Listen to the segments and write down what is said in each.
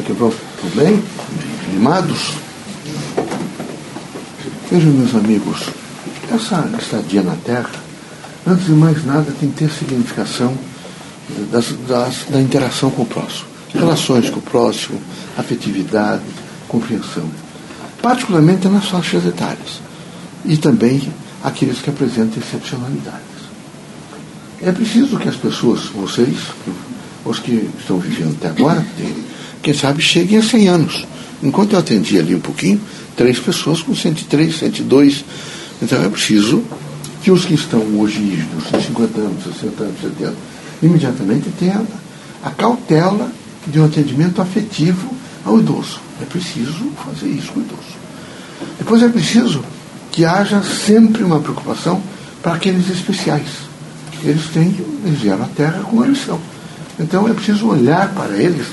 aqui, tudo bem? Animados? Vejam, meus amigos, essa estadia na Terra, antes de mais nada, tem que ter significação das, das, da interação com o próximo. Relações com o próximo, afetividade, compreensão. Particularmente nas faixas etárias. E também aqueles que apresentam excepcionalidades. É preciso que as pessoas, vocês, os que estão vivendo até agora, quem sabe cheguem a 100 anos. Enquanto eu atendi ali um pouquinho, três pessoas com 103, 102. Então é preciso que os que estão hoje rígidos, 50 anos, 60 anos, 70, imediatamente tenham a cautela de um atendimento afetivo ao idoso. É preciso fazer isso com o idoso. Depois é preciso que haja sempre uma preocupação para aqueles especiais. Eles têm, eles vieram à Terra com uma missão. Então é preciso olhar para eles.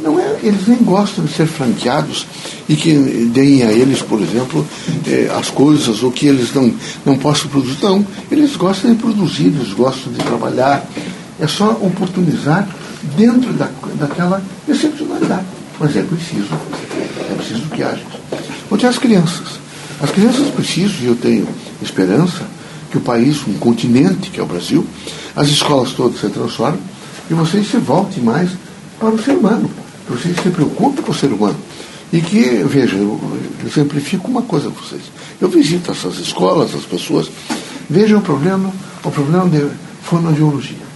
Não é, eles nem gostam de ser franqueados e que deem a eles, por exemplo, eh, as coisas ou que eles não, não possam produzir. Não, eles gostam de produzir, eles gostam de trabalhar. É só oportunizar dentro da, daquela excepcionalidade. Mas é preciso, é preciso que haja. Onde as crianças. As crianças precisam, e eu tenho esperança, que o país, um continente, que é o Brasil, as escolas todas se transformem e vocês se voltem mais para o ser humano. Vocês se preocupem com o ser humano. E que, veja, eu exemplifico uma coisa para vocês. Eu visito essas escolas, as pessoas, vejam o problema, o problema de fonoaudiologia.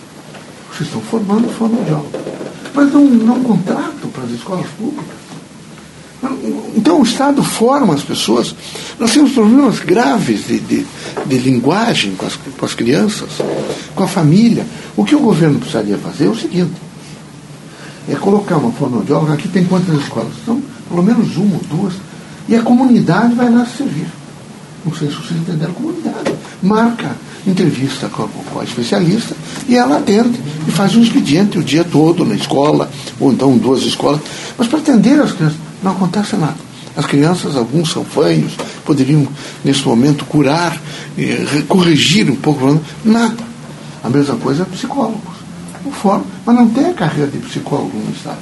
Vocês estão formando fonoaudiólogo. Mas não, não contratam para as escolas públicas. Então o Estado forma as pessoas. Nós temos problemas graves de, de, de linguagem com as, com as crianças, com a família. O que o governo precisaria fazer é o seguinte: é colocar uma fonoaudióloga, aqui tem quantas escolas? São pelo menos uma ou duas, e a comunidade vai lá servir. Não sei se vocês entenderam comunidade. Marca entrevista com a, com a, especialista e ela atende e faz um expediente o dia todo na escola, ou então duas escolas. Mas para atender as crianças, não acontece nada. As crianças, alguns são fanhos, poderiam, nesse momento, curar, eh, corrigir um pouco, nada. A mesma coisa é psicólogos. Forma, mas não tem a carreira de psicólogo no Estado,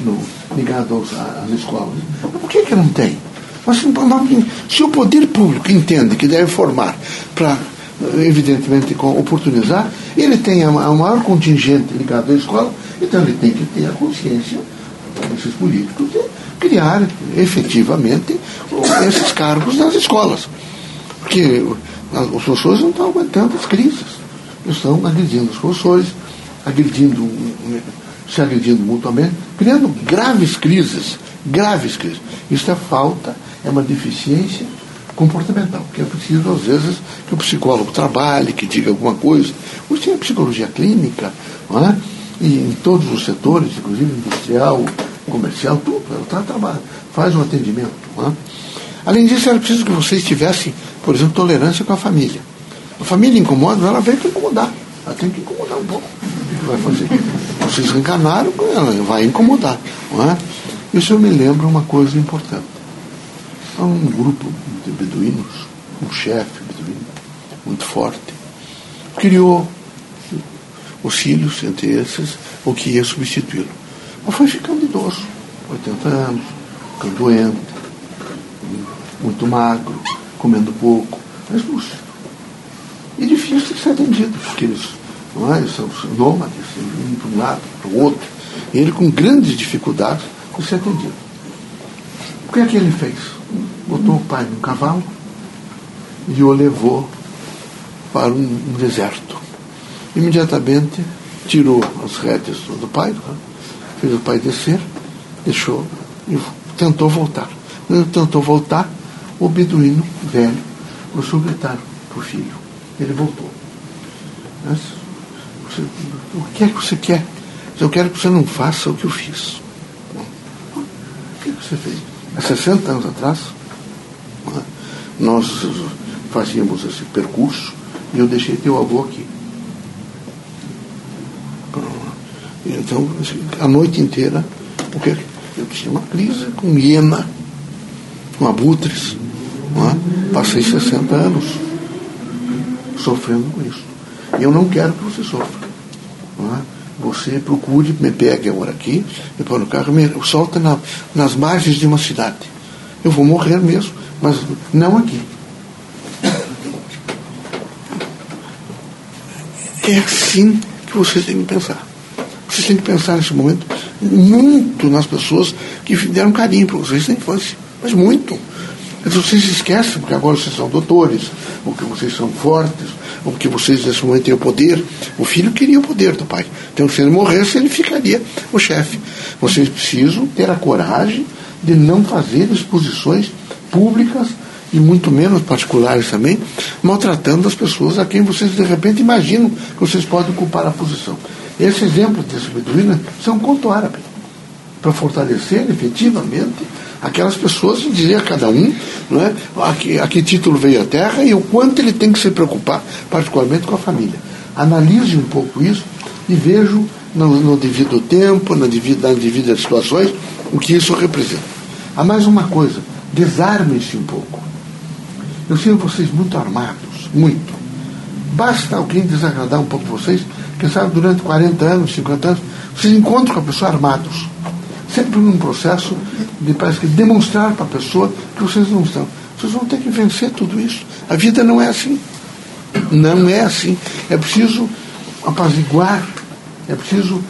no, ligado aos, às escolas. Mas por que, que não tem? Mas, se o poder público entende que deve formar para, evidentemente, oportunizar, ele tem a, a maior contingente ligado à escola, então ele tem que ter a consciência, esses políticos, de criar efetivamente esses cargos nas escolas. Porque os professores não estão aguentando as crises. Estão agredindo os professores, agredindo, se agredindo mutuamente, criando graves crises, graves crises. Isso é falta, é uma deficiência comportamental, que é preciso, às vezes, que o psicólogo trabalhe, que diga alguma coisa. Hoje tem a psicologia clínica, não é? e em todos os setores, inclusive industrial, comercial, tudo, ela trabalha, faz um atendimento. É? Além disso, era preciso que vocês tivessem, por exemplo, tolerância com a família. A família incomoda, ela vem para incomodar. Ela tem que incomodar um pouco. O que vai fazer? Vocês enganaram, ela vai incomodar. Não é? Isso me lembro uma coisa importante. Há um grupo de beduínos, um chefe beduíno, muito forte, criou os filhos, entre esses, o que ia substituí-lo. Mas foi ficando idoso, 80 anos, ficando doente, muito magro, comendo pouco, mas lúcido. E difícil de ser atendido, porque eles, não é, são nômades, indo para um lado, para o outro. E ele com grandes dificuldades de ser atendido. O que é que ele fez? Botou o pai num cavalo e o levou para um, um deserto. Imediatamente tirou as rédeas do pai, né? fez o pai descer, deixou e tentou voltar. Quando tentou voltar, o beduíno velho a gritar para o filho. Ele voltou. Mas, o que é que você quer? Eu quero que você não faça o que eu fiz. O que, é que você fez? Há 60 anos atrás, né, nós fazíamos esse percurso e eu deixei teu avô aqui. Então, a noite inteira, porque eu tinha uma crise com hiena, com abutres. É? Passei 60 anos sofrendo com isso. E eu não quero que você sofra. É? você procure, me pegue agora aqui, me põe no carro, me solta na, nas margens de uma cidade. Eu vou morrer mesmo, mas não aqui. É assim que vocês têm que pensar. Vocês têm que pensar nesse momento muito nas pessoas que deram carinho para vocês na infância. Mas muito. Mas vocês esquecem, porque agora vocês são doutores, ou que vocês são fortes, ou porque vocês nesse momento têm o poder. O filho queria o poder do pai. Então, se ele morresse, ele ficaria o chefe. Vocês precisam ter a coragem de não fazer exposições públicas e muito menos particulares também, maltratando as pessoas a quem vocês de repente imaginam que vocês podem ocupar a posição. Esse exemplo desse beduíno um conto árabe, para fortalecer efetivamente aquelas pessoas e dizer a cada um não é, a, que, a que título veio a terra e o quanto ele tem que se preocupar, particularmente com a família. Analise um pouco isso e vejo no, no devido tempo, na devida, nas devidas situações, o que isso representa. Há mais uma coisa, desarmem-se um pouco. Eu sinto vocês muito armados, muito. Basta alguém desagradar um pouco vocês, quem sabe durante 40 anos, 50 anos, vocês encontram com a pessoa armados. Sempre num processo de parece que demonstrar para a pessoa que vocês não estão. Vocês vão ter que vencer tudo isso. A vida não é assim. Não é assim. É preciso apaziguar, é preciso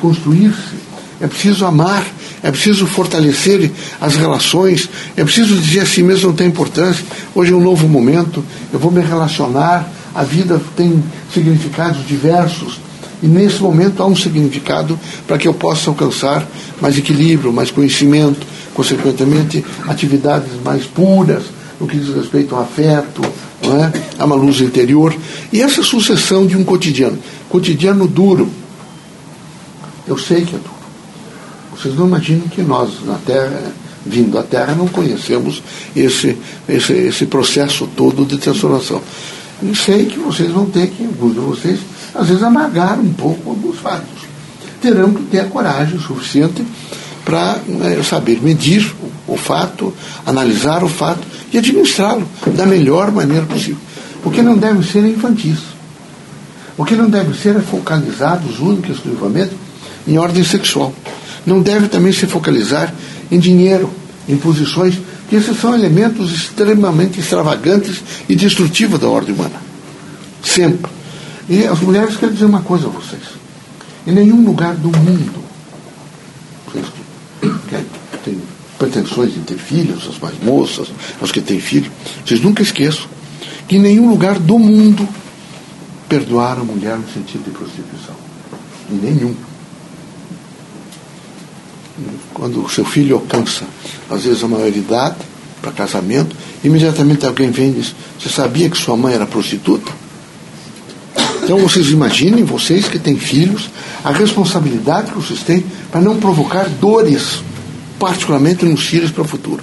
construir-se, é preciso amar, é preciso fortalecer as relações, é preciso dizer a si mesmo não tem importância, hoje é um novo momento, eu vou me relacionar, a vida tem significados diversos, e nesse momento há um significado para que eu possa alcançar mais equilíbrio, mais conhecimento, consequentemente atividades mais puras, no que diz respeito ao afeto, não é? a uma luz interior. E essa sucessão de um cotidiano, cotidiano duro. Eu sei que é duro. Vocês não imaginam que nós, na Terra, vindo à Terra, não conhecemos esse, esse, esse processo todo de transformação. E sei que vocês vão ter que, alguns de vocês, às vezes amargar um pouco alguns fatos. Terão que ter a coragem suficiente para né, saber medir o, o fato, analisar o fato e administrá-lo da melhor maneira possível. O que não deve ser é infantis. O que não deve ser é focalizados únicos e exclusivamente em ordem sexual não deve também se focalizar em dinheiro, em posições, que esses são elementos extremamente extravagantes e destrutivos da ordem humana. Sempre. E as mulheres querem dizer uma coisa a vocês. Em nenhum lugar do mundo, vocês que têm pretensões de ter filhos, as mais moças, as que têm filhos, vocês nunca esqueçam que em nenhum lugar do mundo perdoaram a mulher no sentido de prostituição. Em nenhum quando o seu filho alcança, às vezes, a maioridade para casamento, imediatamente alguém vem e diz: Você sabia que sua mãe era prostituta? Então vocês imaginem, vocês que têm filhos, a responsabilidade que vocês têm para não provocar dores, particularmente nos filhos para o futuro,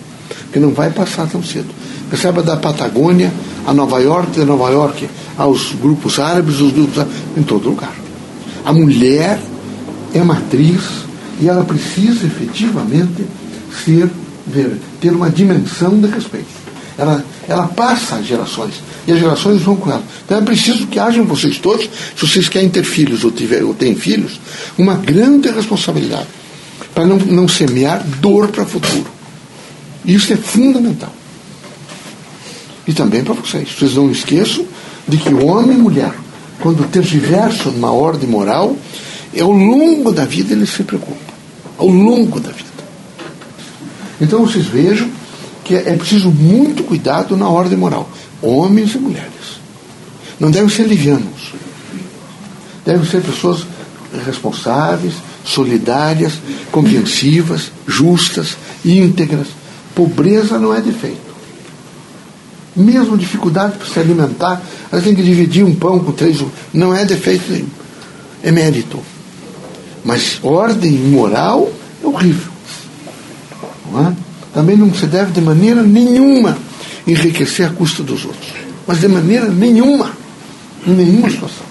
que não vai passar tão cedo. Receba da Patagônia a Nova York, de Nova York aos grupos árabes, os grupos em todo lugar. A mulher é matriz e ela precisa efetivamente ser, ver, ter uma dimensão de respeito. Ela, ela passa as gerações e as gerações vão com ela. Então é preciso que hajam vocês todos, se vocês querem ter filhos ou, tiver, ou têm filhos, uma grande responsabilidade para não, não semear dor para o futuro. Isso é fundamental. E também para vocês. Vocês não esqueçam de que homem e mulher, quando tergiversam numa ordem moral, ao longo da vida ele se preocupa. Ao longo da vida. Então vocês vejam que é preciso muito cuidado na ordem moral. Homens e mulheres. Não devem ser livianos. Devem ser pessoas responsáveis, solidárias, compreensivas, justas, íntegras. Pobreza não é defeito. Mesmo dificuldade para se alimentar, elas têm que dividir um pão com três. Não é defeito nenhum. É mérito. Mas ordem moral é horrível. Não é? Também não se deve de maneira nenhuma enriquecer a custa dos outros. Mas de maneira nenhuma. Em nenhuma situação.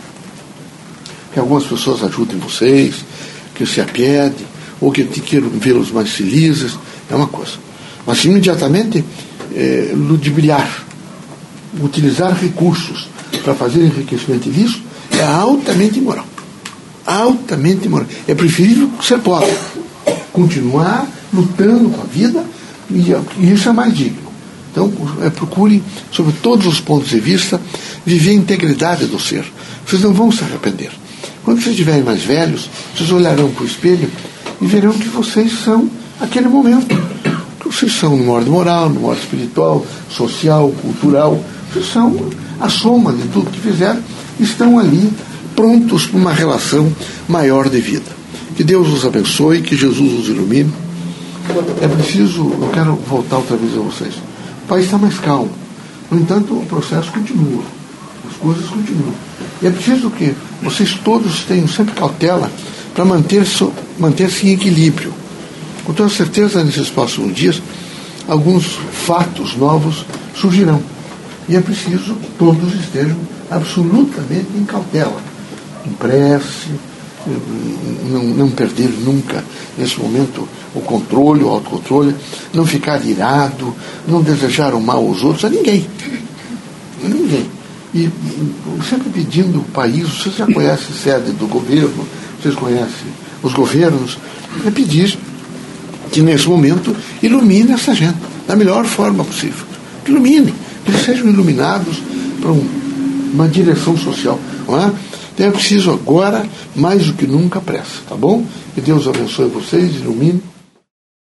Que algumas pessoas ajudem vocês, que se apiedem, ou que queiram vê-los mais felizes, é uma coisa. Mas imediatamente é, ludibriar, utilizar recursos para fazer enriquecimento disso, é altamente imoral. altamente moral. É preferível ser pobre, continuar lutando com a vida, e isso é mais digno. Então, é, procure, sobre todos os pontos de vista, viver a integridade do ser. Vocês não vão se arrepender. Quando vocês estiverem mais velhos, vocês olharão para o espelho e verão que vocês são aquele momento. Vocês são no modo moral, no modo espiritual, social, cultural. Vocês são a soma de tudo que fizeram. Estão ali prontos para uma relação maior de vida. Que Deus os abençoe, que Jesus os ilumine. É preciso, eu quero voltar outra vez a vocês país está mais calmo. No entanto, o processo continua. As coisas continuam. E é preciso que vocês todos tenham sempre cautela para manter-se manter em equilíbrio. Com toda certeza, nesses próximos dias, alguns fatos novos surgirão. E é preciso que todos estejam absolutamente em cautela, em prece, não, não perder nunca, nesse momento, o controle, o autocontrole, não ficar irado, não desejar o mal aos outros, a ninguém. A ninguém. E sempre pedindo o país, vocês já conhecem sede do governo, vocês conhecem os governos, é pedir que nesse momento ilumine essa gente da melhor forma possível. Que ilumine, que eles sejam iluminados para um, uma direção social. Não é? Então é preciso agora, mais do que nunca, pressa, tá bom? Que Deus abençoe vocês, ilumine.